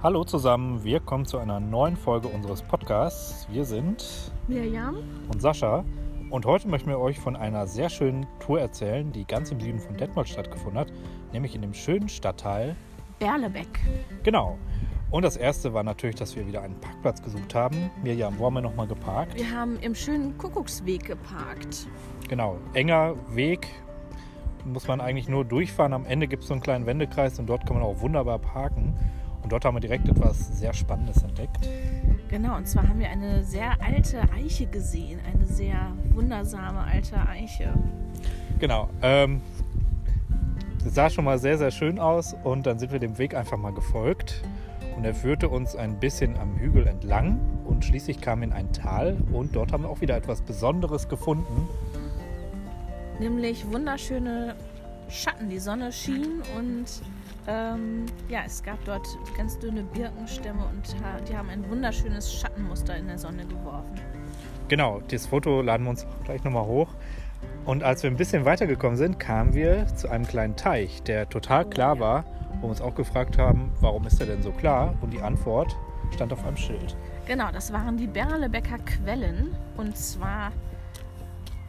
Hallo zusammen, wir kommen zu einer neuen Folge unseres Podcasts. Wir sind Mirjam und Sascha und heute möchten wir euch von einer sehr schönen Tour erzählen, die ganz im Süden von Detmold stattgefunden hat, nämlich in dem schönen Stadtteil Berlebeck. Genau. Und das erste war natürlich, dass wir wieder einen Parkplatz gesucht haben. Mirjam, wo haben wir nochmal geparkt? Wir haben im schönen Kuckucksweg geparkt. Genau, enger Weg, muss man eigentlich nur durchfahren. Am Ende gibt es so einen kleinen Wendekreis und dort kann man auch wunderbar parken. Und dort haben wir direkt etwas sehr Spannendes entdeckt. Genau, und zwar haben wir eine sehr alte Eiche gesehen. Eine sehr wundersame alte Eiche. Genau. Ähm, das sah schon mal sehr, sehr schön aus und dann sind wir dem Weg einfach mal gefolgt. Und er führte uns ein bisschen am Hügel entlang und schließlich kam in ein Tal und dort haben wir auch wieder etwas Besonderes gefunden. Nämlich wunderschöne Schatten. Die Sonne schien und ähm, ja, es gab dort ganz dünne Birkenstämme und die haben ein wunderschönes Schattenmuster in der Sonne geworfen. Genau, das Foto laden wir uns gleich nochmal hoch. Und als wir ein bisschen weitergekommen sind, kamen wir zu einem kleinen Teich, der total oh, klar war, wo wir uns auch gefragt haben, warum ist er denn so klar? Und die Antwort stand auf einem Schild. Genau, das waren die Berlebecker Quellen. Und zwar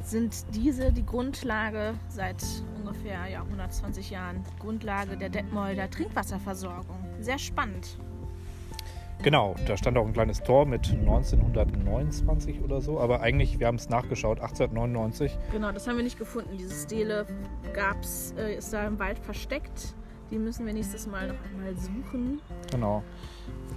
sind diese die Grundlage seit ungefähr ja, 120 Jahren, Grundlage der Detmolder Trinkwasserversorgung. Sehr spannend. Genau, da stand auch ein kleines Tor mit 1929 oder so, aber eigentlich, wir haben es nachgeschaut, 1899. Genau, das haben wir nicht gefunden. Diese Stele gab's, äh, ist da im Wald versteckt. Die müssen wir nächstes Mal noch einmal suchen. Genau.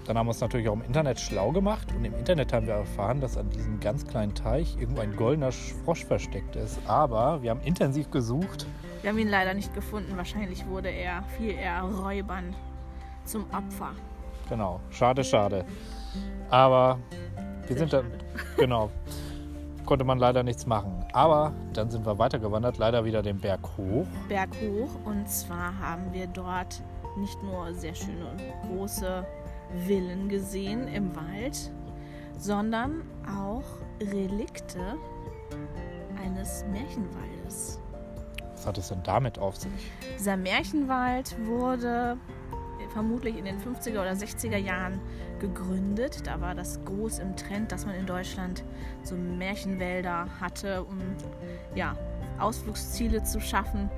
Dann haben wir uns natürlich auch im Internet schlau gemacht und im Internet haben wir erfahren, dass an diesem ganz kleinen Teich irgendwo ein goldener Frosch versteckt ist. Aber wir haben intensiv gesucht. Wir haben ihn leider nicht gefunden. Wahrscheinlich wurde er viel eher Räubern zum Opfer. Genau, schade, schade. Aber wir Sehr sind da, genau, konnte man leider nichts machen. Aber dann sind wir weitergewandert, leider wieder den Berg hoch. Berg hoch und zwar haben wir dort nicht nur sehr schöne und große Villen gesehen im Wald, sondern auch Relikte eines Märchenwaldes. Was hat es denn damit auf sich? Dieser Märchenwald wurde vermutlich in den 50er oder 60er Jahren gegründet. Da war das groß im Trend, dass man in Deutschland so Märchenwälder hatte, um ja, Ausflugsziele zu schaffen.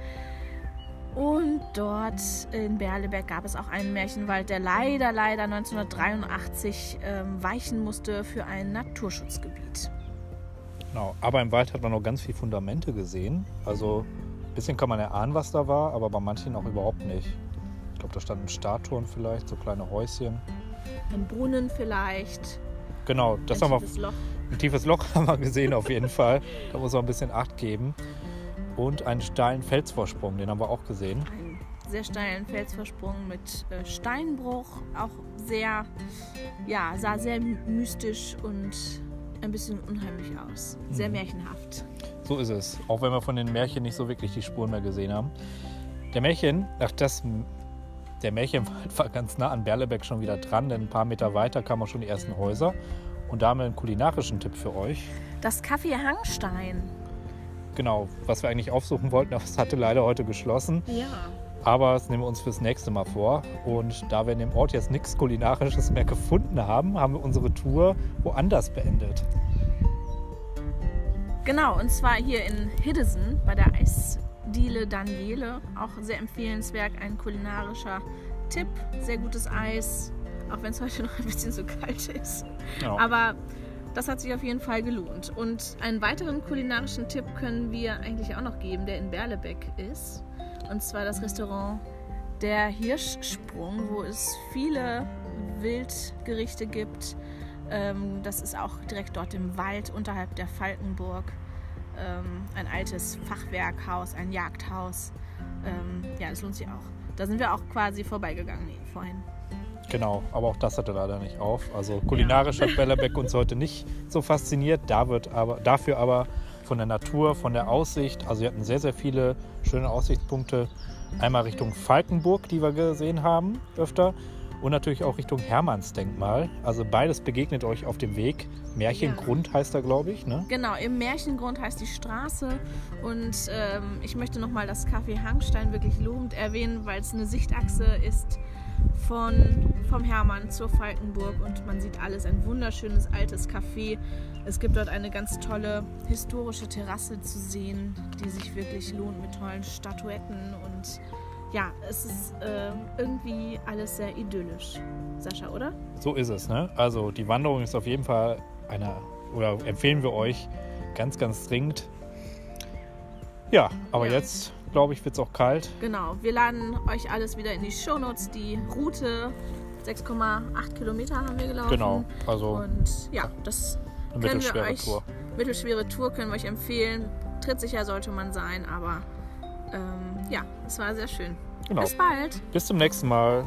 Und dort in Berleberg gab es auch einen Märchenwald, der leider, leider 1983 ähm, weichen musste für ein Naturschutzgebiet. Genau, aber im Wald hat man noch ganz viele Fundamente gesehen. Also ein bisschen kann man erahnen, was da war, aber bei manchen auch überhaupt nicht. Ich glaube, da standen Statuen vielleicht, so kleine Häuschen. Ein Brunnen vielleicht. Genau, das ein haben wir. Loch. Ein tiefes Loch haben wir gesehen auf jeden Fall. Da muss man ein bisschen Acht geben und einen steilen Felsvorsprung, den haben wir auch gesehen. Einen sehr steilen Felsvorsprung mit äh, Steinbruch, auch sehr, ja, sah sehr mystisch und ein bisschen unheimlich aus. Sehr mhm. märchenhaft. So ist es, auch wenn wir von den Märchen nicht so wirklich die Spuren mehr gesehen haben. Der Märchen, ach das, der Märchenwald war ganz nah an Berlebeck schon wieder dran, denn ein paar Meter weiter kamen schon die ersten Häuser. Und da haben wir einen kulinarischen Tipp für euch. Das Kaffee Hangstein genau, was wir eigentlich aufsuchen wollten, aber es hatte leider heute geschlossen. Ja. Aber das nehmen wir uns fürs nächste Mal vor. Und da wir in dem Ort jetzt nichts Kulinarisches mehr gefunden haben, haben wir unsere Tour woanders beendet. Genau, und zwar hier in Hiddesen bei der Eisdiele Daniele. Auch sehr empfehlenswert, ein kulinarischer Tipp. Sehr gutes Eis, auch wenn es heute noch ein bisschen so kalt ist. Ja. Aber das hat sich auf jeden Fall gelohnt. Und einen weiteren kulinarischen Tipp können wir eigentlich auch noch geben, der in Berlebeck ist. Und zwar das Restaurant Der Hirschsprung, wo es viele Wildgerichte gibt. Ähm, das ist auch direkt dort im Wald unterhalb der Falkenburg. Ähm, ein altes Fachwerkhaus, ein Jagdhaus. Ähm, ja, das lohnt sich auch. Da sind wir auch quasi vorbeigegangen vorhin. Genau, aber auch das hatte leider nicht auf. Also kulinarisch ja. hat Bellebeck uns heute nicht so fasziniert. Da wird aber, dafür aber von der Natur, von der Aussicht. Also wir hatten sehr, sehr viele schöne Aussichtspunkte. Einmal Richtung Falkenburg, die wir gesehen haben öfter. Und natürlich auch Richtung Hermannsdenkmal. Also beides begegnet euch auf dem Weg. Märchengrund ja. heißt er, glaube ich. Ne? Genau, im Märchengrund heißt die Straße. Und ähm, ich möchte nochmal das Café Hangstein wirklich lobend erwähnen, weil es eine Sichtachse ist von, vom Hermann zur Falkenburg und man sieht alles. Ein wunderschönes altes Café. Es gibt dort eine ganz tolle historische Terrasse zu sehen, die sich wirklich lohnt mit tollen Statuetten und ja, es ist äh, irgendwie alles sehr idyllisch. Sascha, oder? So ist es, ne? Also die Wanderung ist auf jeden Fall eine, oder empfehlen wir euch ganz, ganz dringend. Ja, aber Ja. jetzt, glaube ich, wird es auch kalt. Genau, wir laden euch alles wieder in die Shownotes. Die Route 6,8 Kilometer haben wir gelaufen. Genau, also Und ja, das eine können wir mittelschwere euch, Tour. mittelschwere Tour können wir euch empfehlen. Trittsicher sollte man sein, aber ähm, ja, es war sehr schön. Genau. Bis bald. Bis zum nächsten Mal.